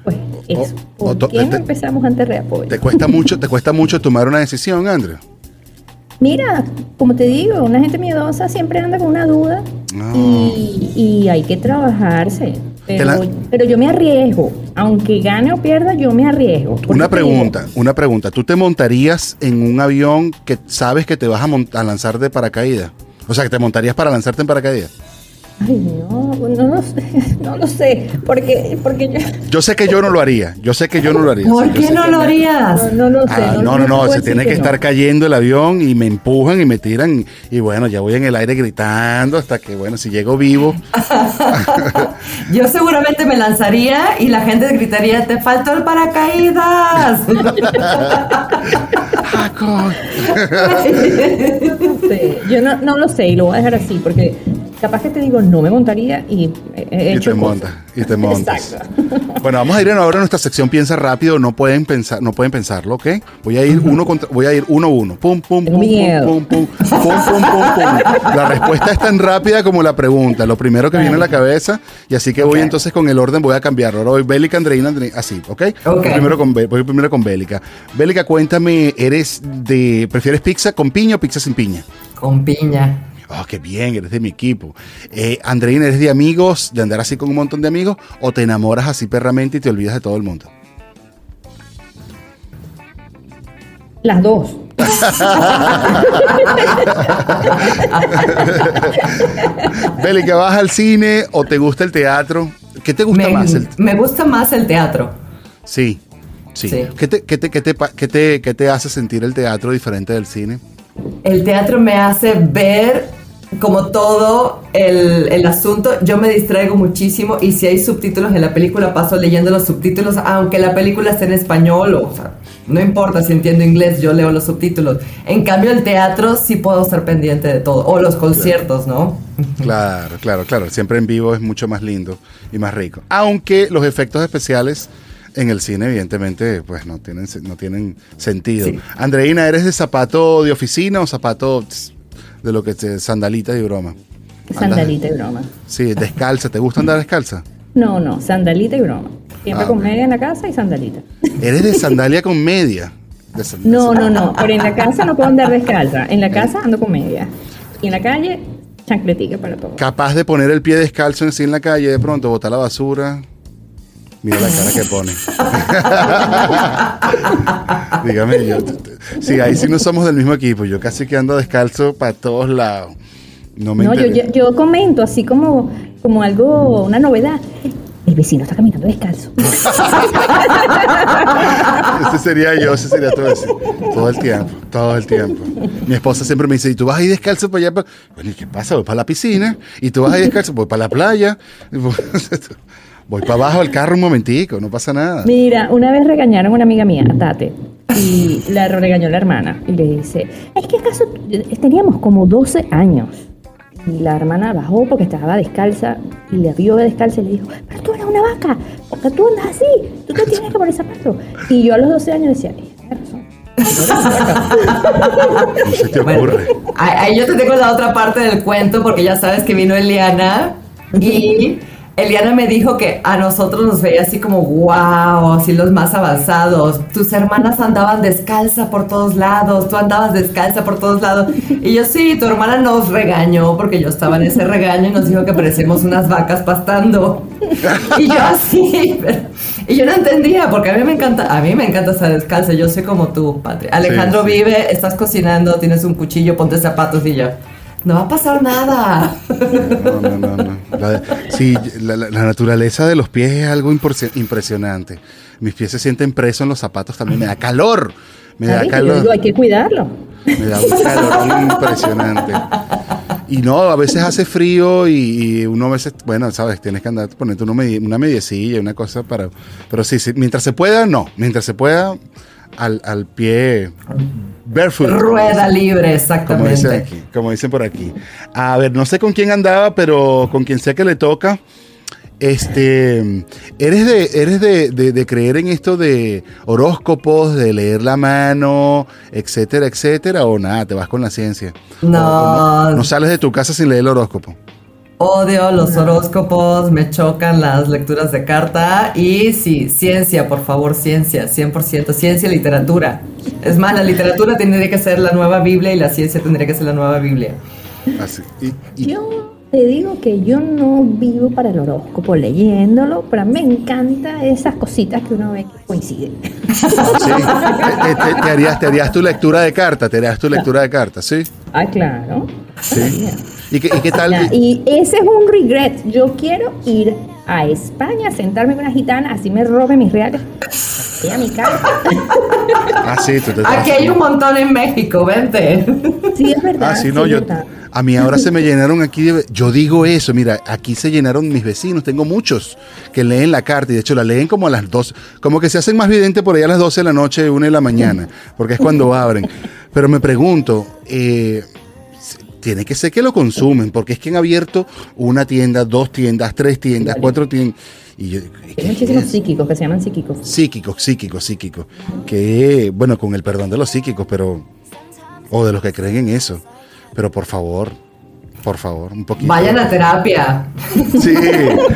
pues eso. ¿Por o, qué no empezamos antes de apoyo? ¿Te cuesta mucho, te cuesta mucho tomar una decisión, Andrea? Mira, como te digo, una gente miedosa siempre anda con una duda no. y, y hay que trabajarse. Pero, la... pero, yo me arriesgo. Aunque gane o pierda, yo me arriesgo. Una pregunta, una pregunta. ¿Tú te montarías en un avión que sabes que te vas a, a lanzar de paracaídas? O sea, que te montarías para lanzarte en paracaídas. Ay, no, no lo sé, no lo sé, porque, porque yo... Yo sé que yo no lo haría, yo sé que yo no lo haría. ¿Por qué no lo harías? No, no lo sé. Ah, no, no, no, no se tiene que, que estar cayendo el avión y me empujan y me tiran y bueno, ya voy en el aire gritando hasta que, bueno, si llego vivo... yo seguramente me lanzaría y la gente gritaría, te faltó el paracaídas. yo no, no lo sé y lo voy a dejar así porque capaz que te digo, no me montaría y he hecho y te montas, y te montas. Bueno, vamos a ir ahora a nuestra sección piensa rápido, no pueden pensar, no pueden pensarlo, ¿ok? Voy a ir uno contra, voy a ir uno uno. Pum pum pum, pum pum pum pum pum pum pum La respuesta es tan rápida como la pregunta, lo primero que viene a la cabeza y así que voy okay. entonces con el orden voy a cambiarlo. Ahora voy Bélica, Andreina, Andreina, así, ¿ok? okay. Voy primero con voy primero con Bélica. Bélica, cuéntame, ¿eres de prefieres pizza con piña o pizza sin piña? Con piña. Oh, qué bien, eres de mi equipo. Eh, Andreina, ¿eres de amigos, de andar así con un montón de amigos, o te enamoras así perramente y te olvidas de todo el mundo? Las dos. Bélica, ¿vas al cine o te gusta el teatro? ¿Qué te gusta me, más? El... Me gusta más el teatro. Sí, sí. sí. ¿Qué, te, qué, te, qué, te, qué, te, ¿Qué te hace sentir el teatro diferente del cine? El teatro me hace ver como todo el, el asunto, yo me distraigo muchísimo y si hay subtítulos en la película paso leyendo los subtítulos, aunque la película esté en español o, no importa si entiendo inglés, yo leo los subtítulos. En cambio, el teatro sí puedo estar pendiente de todo. O los conciertos, ¿no? Claro, claro, claro. Siempre en vivo es mucho más lindo y más rico. Aunque los efectos especiales en el cine, evidentemente, pues no tienen, no tienen sentido. Sí. Andreina, ¿eres de zapato de oficina o zapato de lo que te sandalita y broma? Sandalita y broma. Sí, descalza. ¿Te gusta andar descalza? No, no, sandalita y broma. Siempre Ah, con media en la casa y sandalita. ¿Eres de sandalia con media? De No, no, no. Pero en la casa no puedo andar descalza. En la casa ando con media. Y en la calle, chancletica para todo. Capaz de poner el pie descalzo así en la calle, de pronto botar la basura. Mira la cara que pone. Dígame, yo. Sí, ahí sí no somos del mismo equipo. Yo casi que ando descalzo para todos lados. No me No, yo, yo, yo comento así como, como algo, una novedad. El vecino está caminando descalzo. Ese sería yo, ese sería todo eso. Todo el tiempo, todo el tiempo. Mi esposa siempre me dice, ¿y tú vas a ir descalzo para allá? pa-?" Bueno, ¿y qué pasa? Voy para la piscina. ¿Y tú vas a ir descalzo? Voy para la playa. Voy para abajo del carro un momentico, no pasa nada. Mira, una vez regañaron a una amiga mía, a Tate, y la regañó la hermana. Y le dice, es que acaso teníamos como 12 años. Y la hermana bajó porque estaba descalza y la vio descalza y le dijo, pero tú eres una vaca, porque tú andas así, tú te tienes que poner zapatos. Y yo a los 12 años decía, "Ella tiene razón. No se te Bueno, ocurre. ahí yo te tengo la otra parte del cuento porque ya sabes que vino Eliana y Eliana me dijo que a nosotros nos veía así como wow, así los más avanzados. Tus hermanas andaban descalza por todos lados, tú andabas descalza por todos lados. Y yo sí, tu hermana nos regañó porque yo estaba en ese regaño y nos dijo que parecíamos unas vacas pastando. Y yo así, pero- y yo no entendía porque a mí me encanta, a mí me encanta estar descalza, yo soy como tú, Patria. Alejandro Sí, sí. vive, estás cocinando, tienes un cuchillo, ponte zapatos y yo. No va a pasar nada. No, no, no, no. La- sí, la, la- la naturaleza de los pies es algo impresionante. Mis pies se sienten presos en los zapatos también. Me da calor. Me da calor. digo, hay que cuidarlo. Me da un calor impresionante. Y no, a veces hace frío y, y uno a veces, bueno, sabes, tienes que andar poniendo una, una mediecilla, una cosa para... Pero sí, sí, mientras se pueda, no. Mientras se pueda, al, al pie barefoot. Rueda libre, Como dicen exactamente. aquí, como dicen por aquí. A ver, no sé con quién andaba, pero con quien sea que le toca. Este, ¿eres de, eres de, de- de creer en esto de horóscopos, de leer la mano, etcétera, etcétera? O nada, te vas con la ciencia. No. O- o no, no sales de tu casa sin leer el horóscopo. Odio los horóscopos, me chocan las lecturas de carta y sí, ciencia, por favor, ciencia, 100%, ciencia y literatura. Es más, la literatura tendría que ser la nueva Biblia y la ciencia tendría que ser la nueva Biblia. Así. Y, y- Yo te digo que yo no vivo para el horóscopo leyéndolo, pero me encanta esas cositas que uno ve que coinciden. sí, te, te- te harías, te harías tu lectura de carta, te harías tu lectura de carta, ¿sí? Ah, claro. Sí. ¿Y qué, y qué tal? Ya, Y ese es un regret. Yo quiero ir a España, sentarme con una gitana, así me robe mis reales. Y a mi casa. Ah, sí, tú te Aquí hay un montón en México, vente. Sí, es verdad. Ah, sí, no, yo. verdad. A mí ahora se me llenaron aquí. de- yo digo eso, mira, aquí se llenaron mis vecinos. Tengo muchos que leen la carta y de hecho la leen como a las 2. Como que se hacen más vidente por allá a las 12 de la noche, 1 de la mañana, porque es cuando abren. Pero me pregunto, eh, tiene que ser que lo consumen, porque es que han abierto una tienda, dos tiendas, tres tiendas, cuatro tiendas. Y yo, ¿qué Hay muchísimos es? psíquicos que se llaman psíquicos. Psíquicos, psíquicos, psíquicos. Que, bueno, con el perdón de los psíquicos, pero. O de los que creen en eso. Pero por favor, por favor, un poquito. Vayan a terapia. Sí.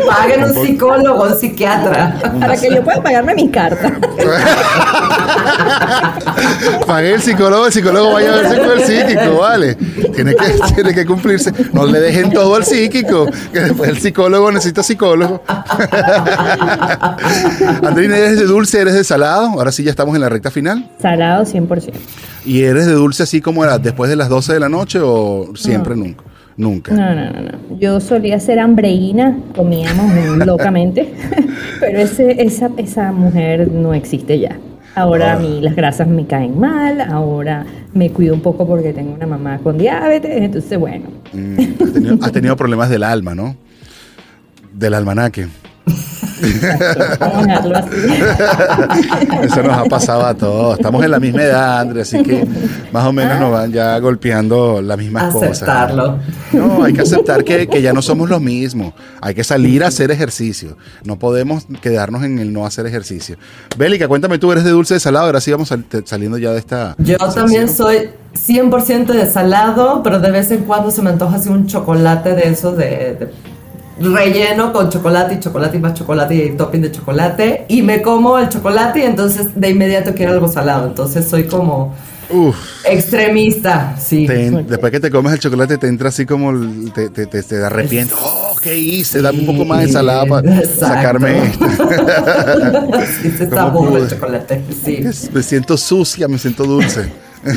Paguen un psicólogo, un psiquiatra. Para que yo pueda pagarme mis cartas. Pagué el psicólogo, el psicólogo vaya a verse con el psíquico, ¿vale? Tiene que, tiene que cumplirse. No le dejen todo al psíquico, que después el psicólogo necesita psicólogo. Andrina, ¿eres de dulce, eres de salado? Ahora sí ya estamos en la recta final. Salado 100%. ¿Y eres de dulce así como era después de las 12 de la noche o siempre nunca? Nunca. No, no, no, no. Yo solía ser hambreína, comíamos locamente, pero ese, esa, esa mujer no existe ya. Ahora Ah. a mí las grasas me caen mal, ahora me cuido un poco porque tengo una mamá con diabetes, entonces bueno, Mm, has, tenido, has tenido problemas del alma, ¿no? Del almanaque. Eso nos ha pasado a todos. Estamos en la misma edad, André, así que más o menos nos van ya golpeando las mismas cosas. Aceptarlo. No, hay que aceptar que, que ya no somos los mismos. Hay que salir a hacer ejercicio. No podemos quedarnos en el no hacer ejercicio. Bélica, cuéntame tú, ¿eres de dulce de salado? Ahora sí vamos saliendo ya de esta. Yo también soy 100% de salado, pero de vez en cuando se me antoja así un chocolate de esos de, de relleno con chocolate y chocolate y más chocolate y topping de chocolate. Y me como el chocolate y entonces de inmediato quiero algo salado. Entonces soy como Uf, extremista, sí. te- después que te comes el chocolate te entra así como el- te, te, te, te arrepientes. Oh, ¿qué hice? Dame un poco más de ensalada para Exacto. sacarme esto. sí, se está ¿Cómo bueno el chocolate. Sí. Me siento sucia, me siento dulce.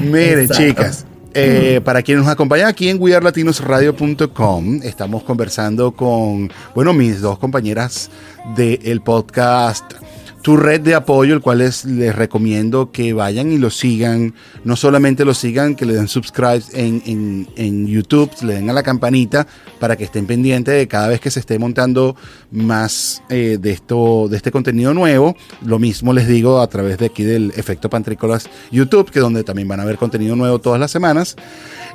Miren, Exacto. chicas. Eh, para quienes nos acompañan aquí en wearlatinosradio.com, estamos conversando con, bueno, mis dos compañeras del podcast Tu Red de Apoyo, el cual es- les recomiendo que vayan y lo sigan. No solamente lo sigan, que le den subscribe en, YouTube, le den a la campanita para que estén pendientes de cada vez que se esté montando más eh, de, esto, de este contenido nuevo. Lo mismo les digo a través de aquí del Efecto Pantrícolas YouTube, que donde también van a ver contenido nuevo todas las semanas.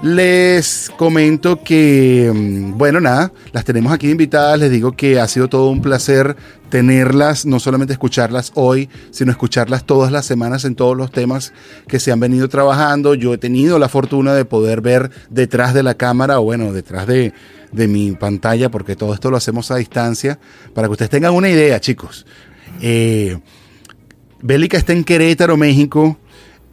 Les comento que, mm, bueno, nada, las tenemos aquí invitadas. Les digo que ha sido todo un placer tenerlas, no solamente escucharlas hoy, sino escucharlas todas las semanas en todos los temas que se han venido trabajando. Yo he tenido la fortuna de poder ver detrás de la cámara, o bueno, detrás de, de mi pantalla, porque todo esto lo hacemos a distancia, para que ustedes tengan una idea, chicos. Eh, Bélica está en Querétaro, México.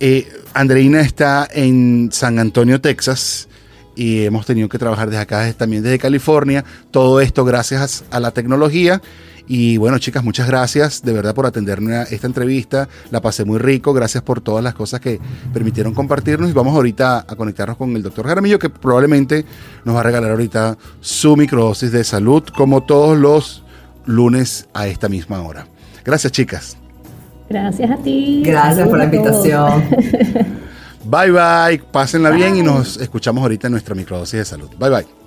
Eh, Andreina está en San Antonio, Texas. Y hemos tenido que trabajar desde acá, también desde California. Todo esto gracias a la tecnología. Y bueno, chicas, muchas gracias de verdad por atenderme a esta entrevista. La pasé muy rico. Gracias por todas las cosas que permitieron compartirnos. Y vamos ahorita a conectarnos con el doctor Jaramillo, que probablemente nos va a regalar ahorita su microdosis de salud, como todos los lunes a esta misma hora. Gracias, chicas. Gracias a ti. Gracias por la invitación. Bye bye, pásenla bien y nos escuchamos ahorita en nuestra microdosis de salud. Bye bye.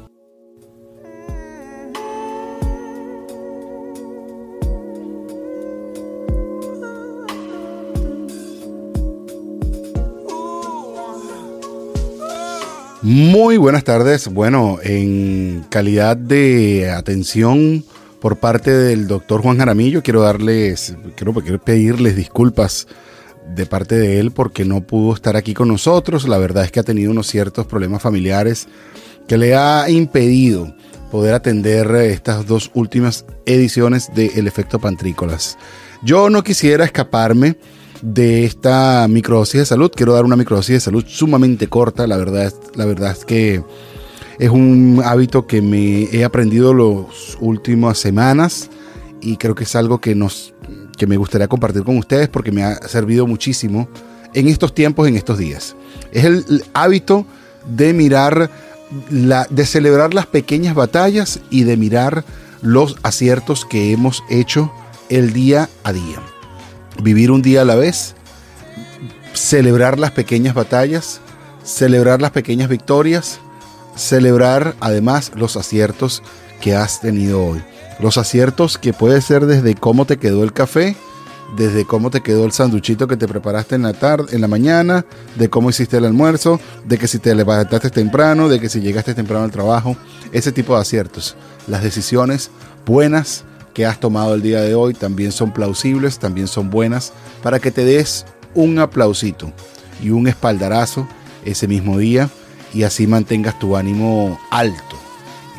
Muy buenas tardes. Bueno, en calidad de atención por parte del doctor Juan Jaramillo, quiero darles, quiero, pedirles disculpas de parte de él porque no pudo estar aquí con nosotros. La verdad es que ha tenido unos ciertos problemas familiares que le ha impedido poder atender estas dos últimas ediciones de El Efecto Pantrícolas. Yo no quisiera escaparme de esta microdosis de salud. Quiero dar una microdosis de salud sumamente corta. La verdad, es- la verdad es que es un hábito que me he aprendido las últimas semanas y creo que es algo que nos que me gustaría compartir con ustedes porque me ha servido muchísimo en estos tiempos, en estos días. Es el, hábito de mirar, de celebrar las pequeñas batallas y de mirar los aciertos que hemos hecho el día a día. Vivir un día a la vez, celebrar las pequeñas batallas, celebrar las pequeñas victorias, celebrar además los aciertos que has tenido hoy. Los aciertos que puede ser desde cómo te quedó el café, desde cómo te quedó el sanduchito que te preparaste en la tarde, en la mañana, de cómo hiciste el almuerzo, de que si te levantaste temprano, de que si llegaste temprano al trabajo, ese tipo de aciertos. Las decisiones buenas que has tomado el día de hoy también son plausibles, también son buenas para que te des un aplausito y un espaldarazo ese mismo día y así mantengas tu ánimo alto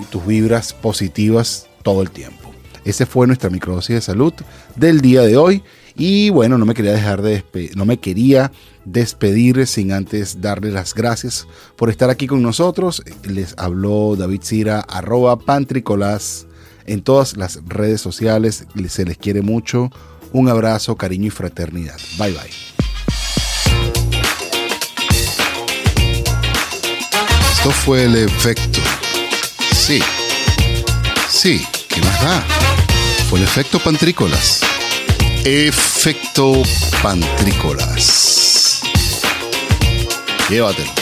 y tus vibras positivas todo el tiempo. Ese fue nuestra microdosis de salud del día de hoy y bueno, no me quería dejar de no me quería despedir sin antes darle las gracias por estar aquí con nosotros. Les habló David Cira arroba pantricolás en todas las redes sociales. Se les quiere mucho. Un abrazo, cariño y fraternidad. Bye bye. Esto fue el efecto. Sí. Sí, ¿qué más da? Fue el efecto pantrícolas. Efecto pantrícolas. Llévatelo.